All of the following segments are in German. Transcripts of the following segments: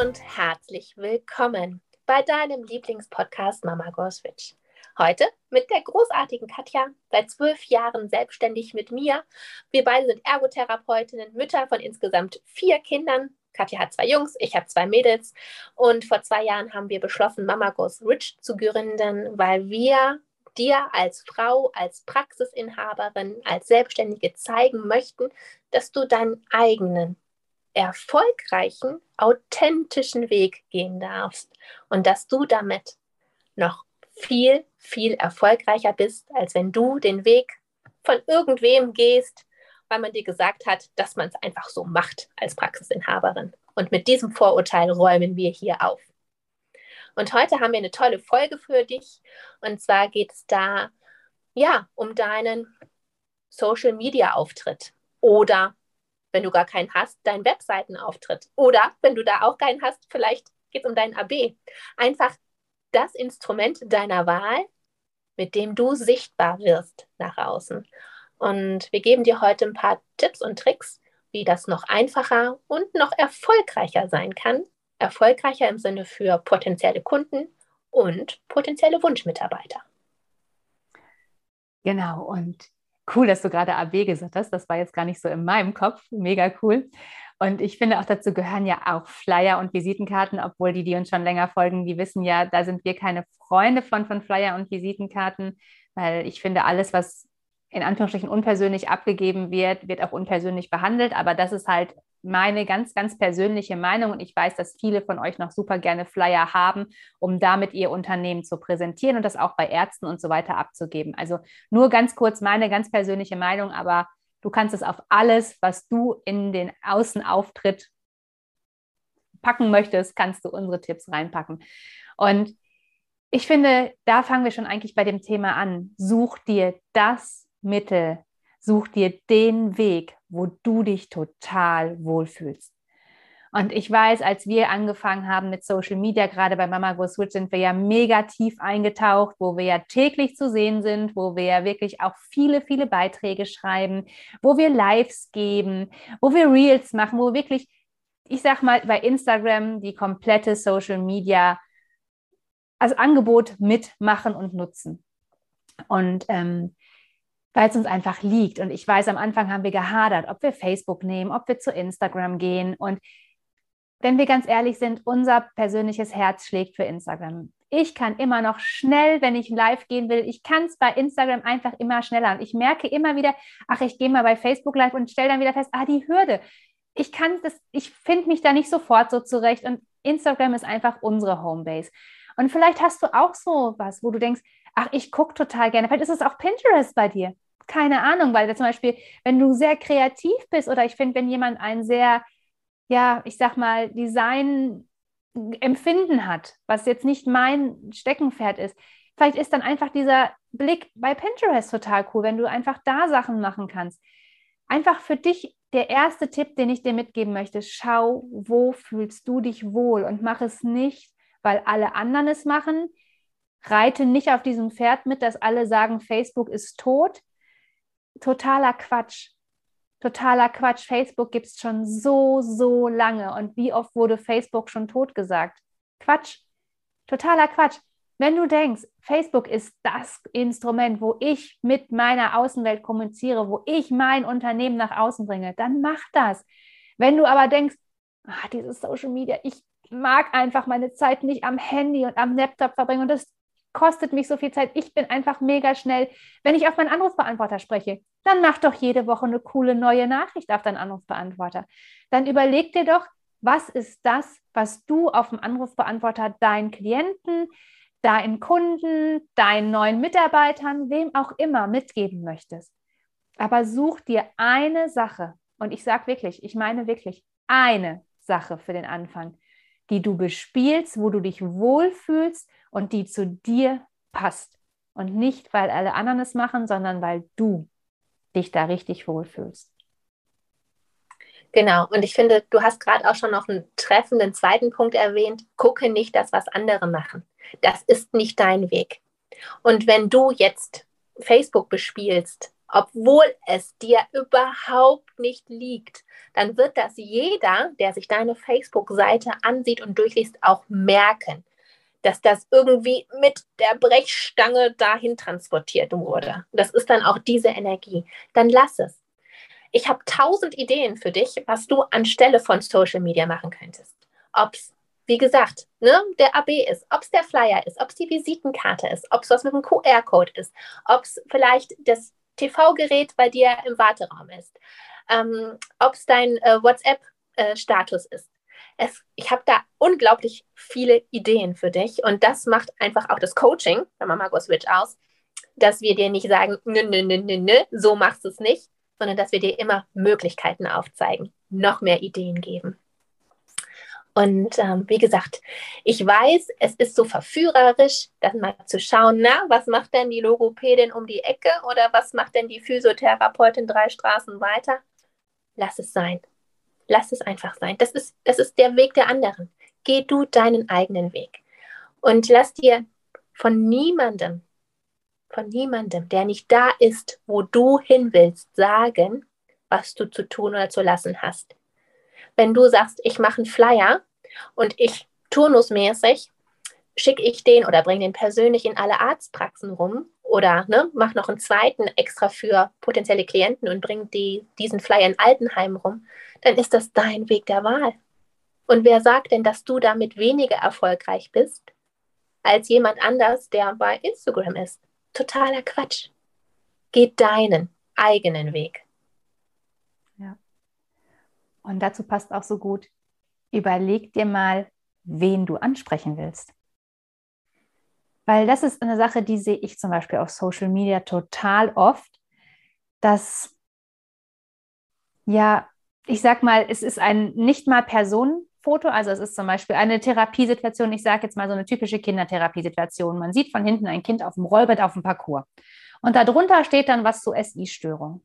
Und herzlich willkommen bei deinem Lieblingspodcast Mama Goes Rich. Heute mit der großartigen Katja, seit zwölf Jahren selbstständig mit mir. Wir beide sind Ergotherapeutinnen, Mütter von insgesamt vier Kindern. Katja hat zwei Jungs, ich habe zwei Mädels. Und vor zwei Jahren haben wir beschlossen, Mama Goes Rich zu gründen, weil wir dir als Frau, als Praxisinhaberin, als Selbstständige zeigen möchten, dass du deinen eigenen erfolgreichen, authentischen Weg gehen darfst und dass du damit noch viel, viel erfolgreicher bist, als wenn du den Weg von irgendwem gehst, weil man dir gesagt hat, dass man es einfach so macht als Praxisinhaberin. Und mit diesem Vorurteil räumen wir hier auf. Und heute haben wir eine tolle Folge für dich. Und zwar geht es da ja um deinen Social Media Auftritt oder wenn du gar keinen hast, deinen Webseitenauftritt. Oder wenn du da auch keinen hast, vielleicht geht es um deinen AB. Einfach das Instrument deiner Wahl, mit dem du sichtbar wirst nach außen. Und wir geben dir heute ein paar Tipps und Tricks, wie das noch einfacher und noch erfolgreicher sein kann. Erfolgreicher im Sinne für potenzielle Kunden und potenzielle Wunschmitarbeiter. Genau, und cool, dass du gerade AB gesagt hast. Das war jetzt gar nicht so in meinem Kopf. Mega cool. Und ich finde auch dazu gehören ja auch Flyer und Visitenkarten, obwohl die, die uns schon länger folgen, die wissen ja, da sind wir keine Freunde von, von Flyer und Visitenkarten, weil ich finde, alles, was in Anführungsstrichen unpersönlich abgegeben wird, wird auch unpersönlich behandelt. Aber das ist halt meine ganz, ganz persönliche Meinung. Und ich weiß, dass viele von euch noch super gerne Flyer haben, um damit ihr Unternehmen zu präsentieren und das auch bei Ärzten und so weiter abzugeben. Also nur ganz kurz meine ganz persönliche Meinung, aber du kannst es auf alles, was du in den Außenauftritt packen möchtest, kannst du unsere Tipps reinpacken. Und ich finde, da fangen wir schon eigentlich bei dem Thema an. Such dir das Mittel, such dir den Weg, wo du dich total wohlfühlst. Und ich weiß, als wir angefangen haben mit Social Media, gerade bei Mama Go Switch, sind wir ja mega tief eingetaucht, wo wir ja täglich zu sehen sind, wo wir ja wirklich auch viele, viele Beiträge schreiben, wo wir Lives geben, wo wir Reels machen, wo wirklich, ich sag mal, bei Instagram die komplette Social Media als Angebot mitmachen und nutzen. Und ähm, weil es uns einfach liegt. Und ich weiß, am Anfang haben wir gehadert, ob wir Facebook nehmen, ob wir zu Instagram gehen. Und wenn wir ganz ehrlich sind, unser persönliches Herz schlägt für Instagram. Ich kann immer noch schnell, wenn ich live gehen will, ich kann es bei Instagram einfach immer schneller. Und ich merke immer wieder, ach, ich gehe mal bei Facebook live und stelle dann wieder fest, ah, die Hürde. Ich kann das, ich finde mich da nicht sofort so zurecht. Und Instagram ist einfach unsere Homebase. Und vielleicht hast du auch so was, wo du denkst, ach, ich gucke total gerne. Vielleicht ist es auch Pinterest bei dir. Keine Ahnung, weil zum Beispiel, wenn du sehr kreativ bist oder ich finde, wenn jemand ein sehr, ja, ich sag mal, Design Empfinden hat, was jetzt nicht mein Steckenpferd ist, vielleicht ist dann einfach dieser Blick bei Pinterest total cool, wenn du einfach da Sachen machen kannst. Einfach für dich der erste Tipp, den ich dir mitgeben möchte, schau, wo fühlst du dich wohl und mach es nicht, weil alle anderen es machen, reite nicht auf diesem Pferd mit, dass alle sagen, Facebook ist tot. Totaler Quatsch. Totaler Quatsch. Facebook gibt es schon so, so lange. Und wie oft wurde Facebook schon tot gesagt? Quatsch. Totaler Quatsch. Wenn du denkst, Facebook ist das Instrument, wo ich mit meiner Außenwelt kommuniziere, wo ich mein Unternehmen nach außen bringe, dann mach das. Wenn du aber denkst, ah, dieses Social Media, ich mag einfach meine Zeit nicht am Handy und am Laptop verbringen und das kostet mich so viel Zeit. Ich bin einfach mega schnell. Wenn ich auf meinen Anrufbeantworter spreche, dann mach doch jede Woche eine coole neue Nachricht auf deinen Anrufbeantworter. Dann überleg dir doch, was ist das, was du auf dem Anrufbeantworter deinen Klienten, deinen Kunden, deinen neuen Mitarbeitern, wem auch immer mitgeben möchtest. Aber such dir eine Sache, und ich sage wirklich, ich meine wirklich eine Sache für den Anfang, die du bespielst, wo du dich wohlfühlst und die zu dir passt. Und nicht, weil alle anderen es machen, sondern weil du dich da richtig wohlfühlst. Genau, und ich finde, du hast gerade auch schon noch einen treffenden zweiten Punkt erwähnt. Gucke nicht das, was andere machen. Das ist nicht dein Weg. Und wenn du jetzt Facebook bespielst, obwohl es dir überhaupt nicht liegt, dann wird das jeder, der sich deine Facebook-Seite ansieht und durchliest, auch merken, dass das irgendwie mit der Brechstange dahin transportiert wurde. Das ist dann auch diese Energie. Dann lass es. Ich habe tausend Ideen für dich, was du anstelle von Social Media machen könntest. Ob es, wie gesagt, ne, der AB ist, ob es der Flyer ist, ob es die Visitenkarte ist, ob es was mit dem QR-Code ist, ob es vielleicht das TV-Gerät bei dir im Warteraum ist, ähm, ob es dein äh, WhatsApp-Status äh, ist. Es, ich habe da unglaublich viele Ideen für dich und das macht einfach auch das Coaching bei Mama Go Switch aus, dass wir dir nicht sagen, nö, nö, nö, nö, nö, so machst du es nicht, sondern dass wir dir immer Möglichkeiten aufzeigen, noch mehr Ideen geben. Und ähm, wie gesagt, ich weiß, es ist so verführerisch, dann mal zu schauen, na, was macht denn die Logopädin um die Ecke oder was macht denn die Physiotherapeutin drei Straßen weiter? Lass es sein. Lass es einfach sein. Das ist, das ist der Weg der anderen. Geh du deinen eigenen Weg. Und lass dir von niemandem, von niemandem, der nicht da ist, wo du hin willst, sagen, was du zu tun oder zu lassen hast wenn du sagst, ich mache einen Flyer und ich turnusmäßig schicke ich den oder bringe den persönlich in alle Arztpraxen rum oder ne, mache noch einen zweiten extra für potenzielle Klienten und bringe die, diesen Flyer in Altenheim rum, dann ist das dein Weg der Wahl. Und wer sagt denn, dass du damit weniger erfolgreich bist als jemand anders, der bei Instagram ist? Totaler Quatsch. Geh deinen eigenen Weg. Und dazu passt auch so gut, überleg dir mal, wen du ansprechen willst. Weil das ist eine Sache, die sehe ich zum Beispiel auf Social Media total oft, dass, ja, ich sag mal, es ist ein nicht mal Personenfoto, also es ist zum Beispiel eine Therapiesituation, ich sage jetzt mal so eine typische Kindertherapiesituation. Man sieht von hinten ein Kind auf dem Rollbett auf dem Parcours. Und darunter steht dann was zu SI-Störung.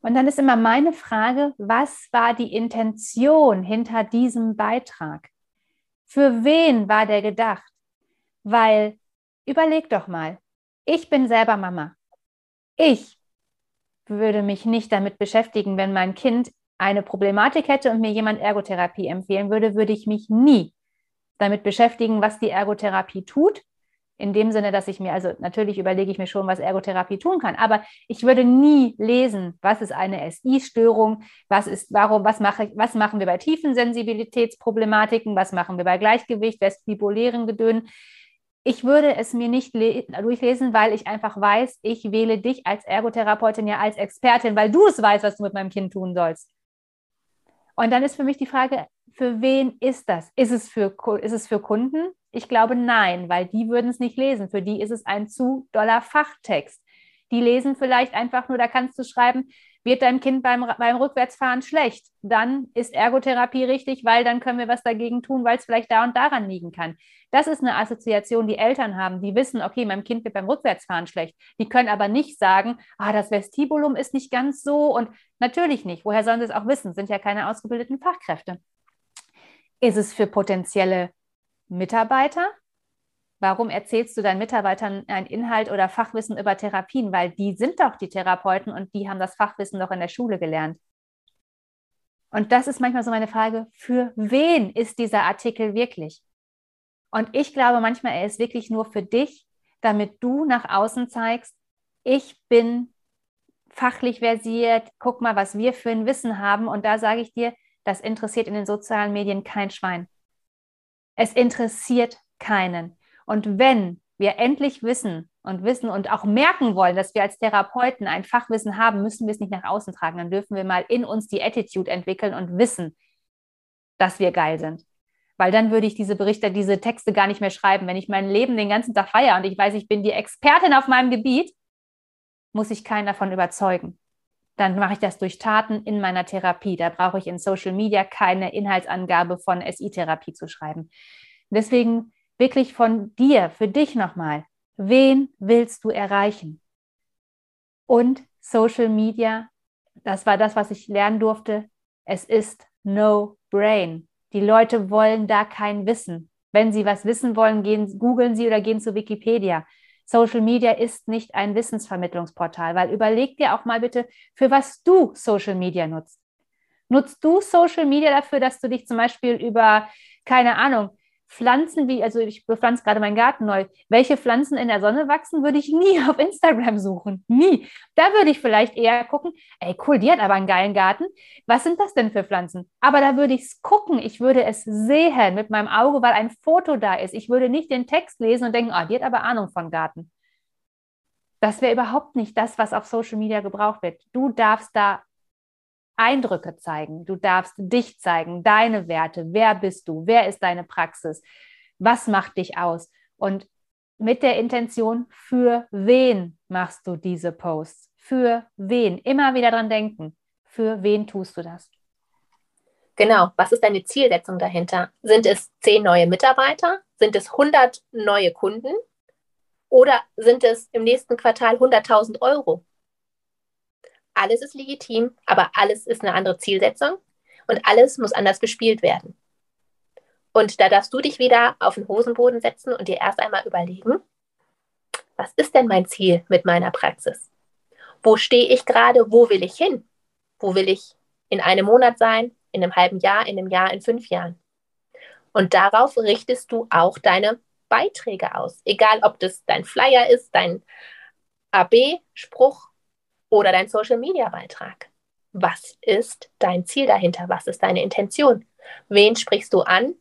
Und dann ist immer meine Frage, was war die Intention hinter diesem Beitrag? Für wen war der gedacht? Weil, überleg doch mal, ich bin selber Mama. Ich würde mich nicht damit beschäftigen, wenn mein Kind eine Problematik hätte und mir jemand Ergotherapie empfehlen würde, würde ich mich nie damit beschäftigen, was die Ergotherapie tut, in dem Sinne, dass ich mir, also natürlich überlege ich mir schon, was Ergotherapie tun kann, aber ich würde nie lesen, was ist eine SI-Störung, was ist, warum, was mache was machen wir bei tiefen Sensibilitätsproblematiken, was machen wir bei Gleichgewicht, vestibulären Gedönen. Ich würde es mir nicht durchlesen, weil ich einfach weiß, ich wähle dich als Ergotherapeutin ja als Expertin, weil du es weißt, was du mit meinem Kind tun sollst. Und dann ist für mich die Frage, für wen ist das? Ist es für, ist es für Kunden? Ich glaube nein, weil die würden es nicht lesen. Für die ist es ein zu doller Fachtext. Die lesen vielleicht einfach nur, da kannst du schreiben, wird dein Kind beim, beim Rückwärtsfahren schlecht, dann ist Ergotherapie richtig, weil dann können wir was dagegen tun, weil es vielleicht da und daran liegen kann. Das ist eine Assoziation, die Eltern haben, die wissen, okay, meinem Kind wird beim Rückwärtsfahren schlecht. Die können aber nicht sagen, ah, das Vestibulum ist nicht ganz so und natürlich nicht. Woher sollen sie es auch wissen? Sind ja keine ausgebildeten Fachkräfte. Ist es für potenzielle Mitarbeiter? Warum erzählst du deinen Mitarbeitern einen Inhalt oder Fachwissen über Therapien? Weil die sind doch die Therapeuten und die haben das Fachwissen doch in der Schule gelernt. Und das ist manchmal so meine Frage, für wen ist dieser Artikel wirklich? Und ich glaube manchmal, er ist wirklich nur für dich, damit du nach außen zeigst, ich bin fachlich versiert, guck mal, was wir für ein Wissen haben. Und da sage ich dir, das interessiert in den sozialen Medien kein Schwein. Es interessiert keinen. Und wenn wir endlich wissen und wissen und auch merken wollen, dass wir als Therapeuten ein Fachwissen haben, müssen wir es nicht nach außen tragen. Dann dürfen wir mal in uns die Attitude entwickeln und wissen, dass wir geil sind. weil dann würde ich diese Berichte, diese Texte gar nicht mehr schreiben. Wenn ich mein Leben den ganzen Tag feiere und ich weiß, ich bin die Expertin auf meinem Gebiet, muss ich keinen davon überzeugen. Dann mache ich das durch Taten in meiner Therapie. Da brauche ich in Social Media keine Inhaltsangabe von SI-Therapie zu schreiben. Deswegen wirklich von dir, für dich nochmal. Wen willst du erreichen? Und Social Media, das war das, was ich lernen durfte. Es ist no brain. Die Leute wollen da kein Wissen. Wenn sie was wissen wollen, gehen, googeln sie oder gehen zu Wikipedia. Social Media ist nicht ein Wissensvermittlungsportal, weil überleg dir auch mal bitte, für was du Social Media nutzt. Nutzt du Social Media dafür, dass du dich zum Beispiel über, keine Ahnung, Pflanzen wie, also ich bepflanze gerade meinen Garten neu, welche Pflanzen in der Sonne wachsen, würde ich nie auf Instagram suchen. Nie. Da würde ich vielleicht eher gucken, ey cool, die hat aber einen geilen Garten. Was sind das denn für Pflanzen? Aber da würde ich es gucken, ich würde es sehen mit meinem Auge, weil ein Foto da ist. Ich würde nicht den Text lesen und denken, oh, die hat aber Ahnung von Garten. Das wäre überhaupt nicht das, was auf Social Media gebraucht wird. Du darfst da Eindrücke zeigen. Du darfst dich zeigen, deine Werte. Wer bist du? Wer ist deine Praxis? Was macht dich aus? Und mit der Intention, für wen machst du diese Posts? Für wen? Immer wieder dran denken. Für wen tust du das? Genau. Was ist deine Zielsetzung dahinter? Sind es zehn neue Mitarbeiter? Sind es 100 neue Kunden? Oder sind es im nächsten Quartal 100.000 Euro? Alles ist legitim, aber alles ist eine andere Zielsetzung und alles muss anders bespielt werden. Und da darfst du dich wieder auf den Hosenboden setzen und dir erst einmal überlegen, was ist denn mein Ziel mit meiner Praxis? Wo stehe ich gerade? Wo will ich hin? Wo will ich in einem Monat sein? In einem halben Jahr? In einem Jahr? In fünf Jahren? Und darauf richtest du auch deine Beiträge aus. Egal, ob das dein Flyer ist, dein AB-Spruch oder dein Social-Media-Beitrag. Was ist dein Ziel dahinter? Was ist deine Intention? Wen sprichst du an?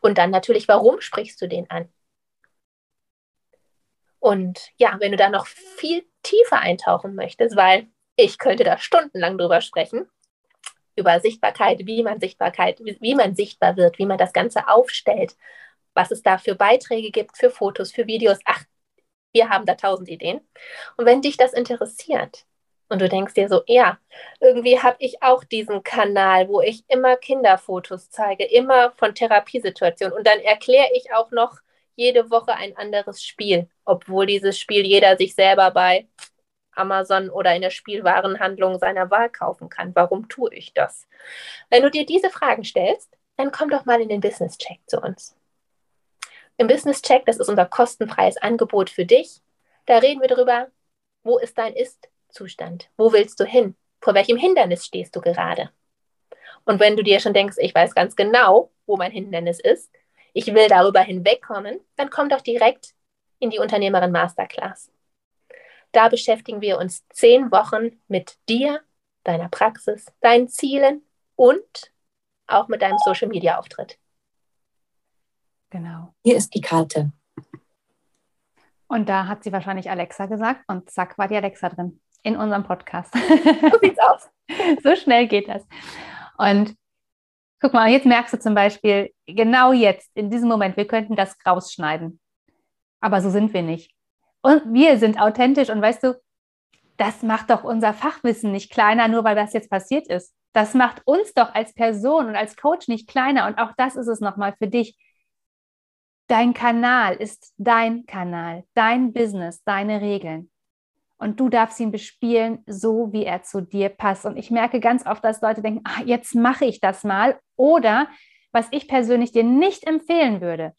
Und dann natürlich, warum sprichst du den an? Und ja, wenn du da noch viel tiefer eintauchen möchtest, weil ich könnte da stundenlang drüber sprechen, über Sichtbarkeit, wie man Sichtbarkeit, wie man sichtbar wird, wie man das Ganze aufstellt, was es da für Beiträge gibt, für Fotos, für Videos. Ach, wir haben da tausend Ideen. Und wenn dich das interessiert und du denkst dir so, ja, irgendwie habe ich auch diesen Kanal, wo ich immer Kinderfotos zeige, immer von Therapiesituationen und dann erkläre ich auch noch jede Woche ein anderes Spiel, obwohl dieses Spiel jeder sich selber bei Amazon oder in der Spielwarenhandlung seiner Wahl kaufen kann. Warum tue ich das? Wenn du dir diese Fragen stellst, dann komm doch mal in den Business Check zu uns. Im Business Check, das ist unser kostenfreies Angebot für dich. Da reden wir darüber, wo ist dein Ist-Zustand? Wo willst du hin? Vor welchem Hindernis stehst du gerade? Und wenn du dir schon denkst, ich weiß ganz genau, wo mein Hindernis ist, ich will darüber hinwegkommen, dann komm doch direkt in die Unternehmerin Masterclass. Da beschäftigen wir uns zehn Wochen mit dir, deiner Praxis, deinen Zielen und auch mit deinem Social-Media-Auftritt. Genau. Hier ist die Karte. Und da hat sie wahrscheinlich Alexa gesagt und zack war die Alexa drin in unserem Podcast. So sieht's aus. so schnell geht das. Und guck mal, jetzt merkst du zum Beispiel, genau jetzt, in diesem Moment, wir könnten das rausschneiden. Aber so sind wir nicht. Und wir sind authentisch und weißt du, das macht doch unser Fachwissen nicht kleiner, nur weil das jetzt passiert ist. Das macht uns doch als Person und als Coach nicht kleiner. Und auch das ist es nochmal für dich. Dein Kanal ist dein Kanal, dein Business, deine Regeln. Und du darfst ihn bespielen, so wie er zu dir passt. Und ich merke ganz oft, dass Leute denken, ach, jetzt mache ich das mal. Oder, was ich persönlich dir nicht empfehlen würde,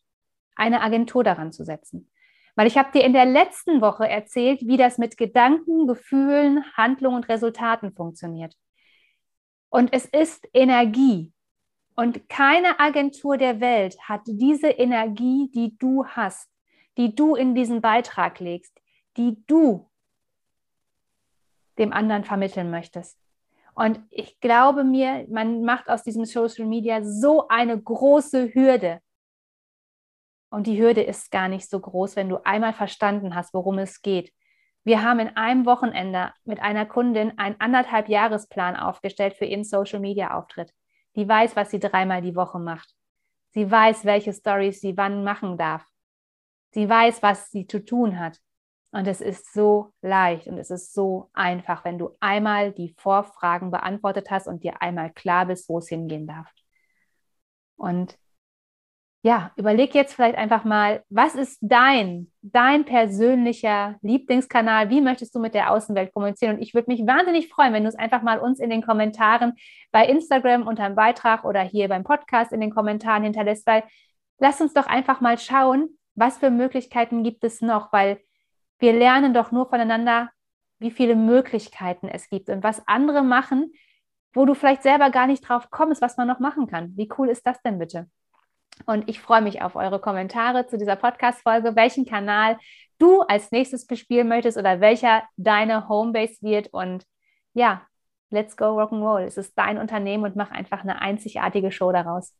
eine Agentur daran zu setzen. Weil ich habe dir in der letzten Woche erzählt, wie das mit Gedanken, Gefühlen, Handlungen und Resultaten funktioniert. Und es ist Energie. Und keine Agentur der Welt hat diese Energie, die du hast, die du in diesen Beitrag legst, die du dem anderen vermitteln möchtest. Und ich glaube mir, man macht aus diesem Social Media so eine große Hürde. Und die Hürde ist gar nicht so groß, wenn du einmal verstanden hast, worum es geht. Wir haben in einem Wochenende mit einer Kundin einen anderthalb Jahresplan aufgestellt für ihren Social Media Auftritt die weiß, was sie dreimal die Woche macht. Sie weiß, welche Stories sie wann machen darf. Sie weiß, was sie zu tun hat. Und es ist so leicht und es ist so einfach, wenn du einmal die Vorfragen beantwortet hast und dir einmal klar bist, wo es hingehen darf. Und ja, überleg jetzt vielleicht einfach mal, was ist dein, dein persönlicher Lieblingskanal? Wie möchtest du mit der Außenwelt kommunizieren? Und ich würde mich wahnsinnig freuen, wenn du es einfach mal uns in den Kommentaren bei Instagram unter einem Beitrag oder hier beim Podcast in den Kommentaren hinterlässt, weil lass uns doch einfach mal schauen, was für Möglichkeiten gibt es noch, weil wir lernen doch nur voneinander, wie viele Möglichkeiten es gibt und was andere machen, wo du vielleicht selber gar nicht drauf kommst, was man noch machen kann. Wie cool ist das denn bitte? Und ich freue mich auf eure Kommentare zu dieser Podcast-Folge, welchen Kanal du als nächstes bespielen möchtest oder welcher deine Homebase wird. Und ja, let's go Rock'n'Roll. Es ist dein Unternehmen und mach einfach eine einzigartige Show daraus.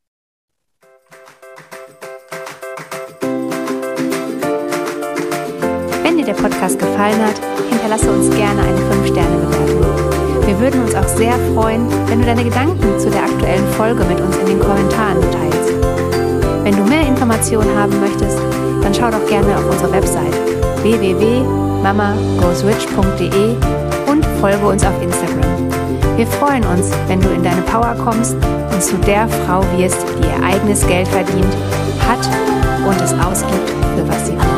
Wenn dir der Podcast gefallen hat, hinterlasse uns gerne eine 5-Sterne-Bewertung. Wir würden uns auch sehr freuen, wenn du deine Gedanken zu der aktuellen Folge mit uns in den Kommentaren teilst. Wenn du mehr Informationen haben möchtest, dann schau doch gerne auf unsere Website www.mamagoesrich.de und folge uns auf Instagram. Wir freuen uns, wenn du in deine Power kommst und zu der Frau wirst, die ihr eigenes Geld verdient, hat und es ausgibt, für was sie will.